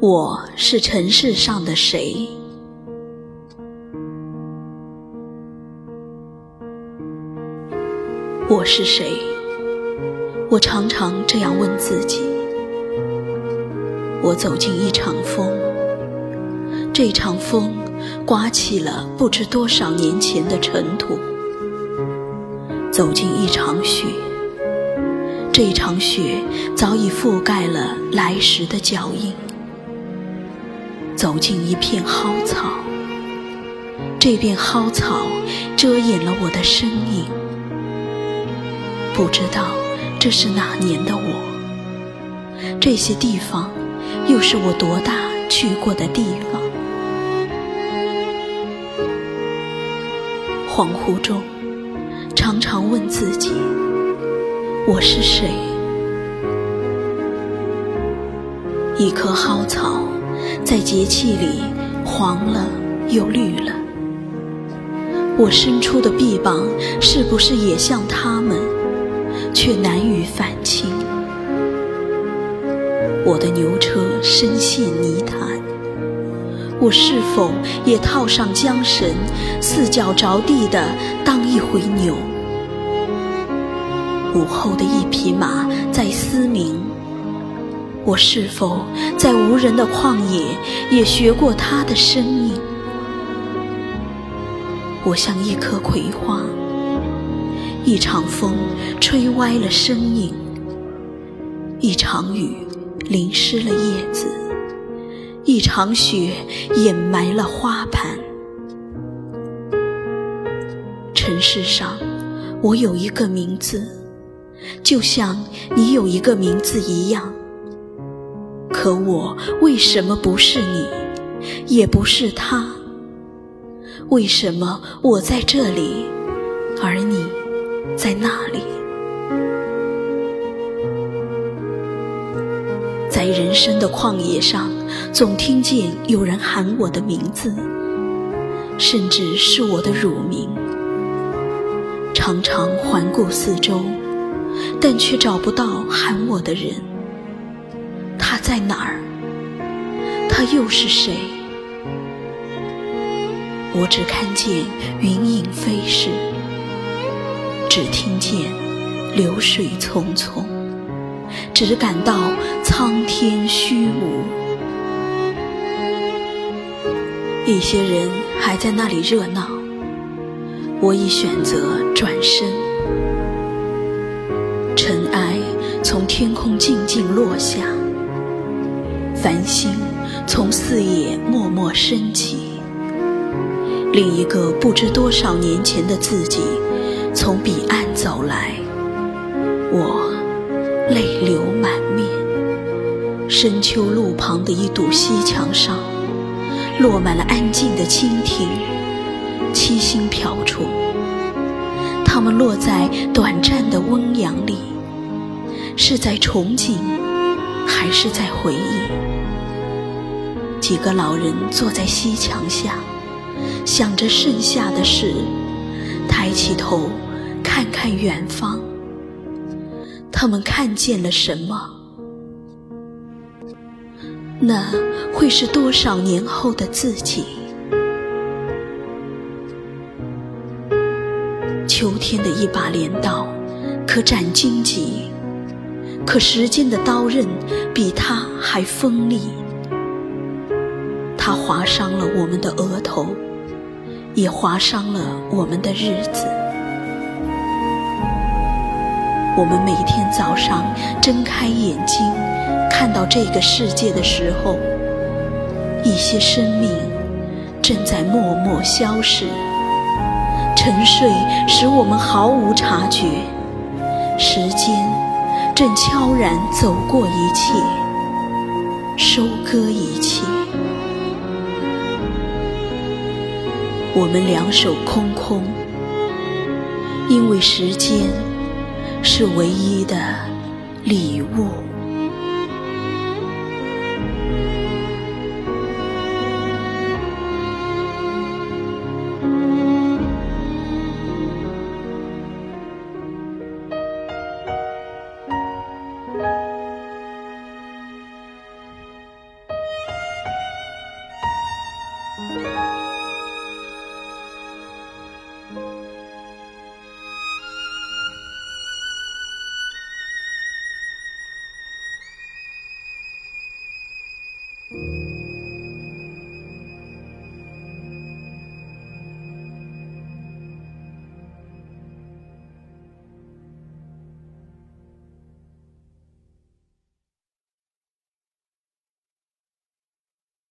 我是尘世上的谁？我是谁？我常常这样问自己。我走进一场风，这场风刮起了不知多少年前的尘土；走进一场雪，这场雪早已覆盖了来时的脚印。走进一片蒿草，这片蒿草遮掩了我的身影。不知道这是哪年的我，这些地方又是我多大去过的地方？恍惚中，常常问自己：我是谁？一棵蒿草。在节气里，黄了又绿了。我伸出的臂膀，是不是也像他们，却难于反清？我的牛车深陷泥潭，我是否也套上缰绳，四脚着地的当一回牛？午后的一匹马在嘶鸣。我是否在无人的旷野也学过他的声音？我像一棵葵花，一场风吹歪了身影，一场雨淋湿了叶子，一场雪掩埋了花盘。尘世上，我有一个名字，就像你有一个名字一样。可我为什么不是你，也不是他？为什么我在这里，而你在那里？在人生的旷野上，总听见有人喊我的名字，甚至是我的乳名。常常环顾四周，但却找不到喊我的人。他在哪儿？他又是谁？我只看见云影飞逝，只听见流水匆匆，只感到苍天虚无。一些人还在那里热闹，我已选择转身。尘埃从天空静静落下。繁星从四野默默升起，另一个不知多少年前的自己从彼岸走来，我泪流满面。深秋路旁的一堵西墙上，落满了安静的蜻蜓，七星瓢虫。它们落在短暂的温阳里，是在憧憬，还是在回忆？几个老人坐在西墙下，想着剩下的事，抬起头看看远方。他们看见了什么？那会是多少年后的自己？秋天的一把镰刀，可斩荆棘，可时间的刀刃比它还锋利。它划伤了我们的额头，也划伤了我们的日子。我们每天早上睁开眼睛，看到这个世界的时候，一些生命正在默默消逝。沉睡使我们毫无察觉，时间正悄然走过一切，收割一切。我们两手空空，因为时间是唯一的礼物。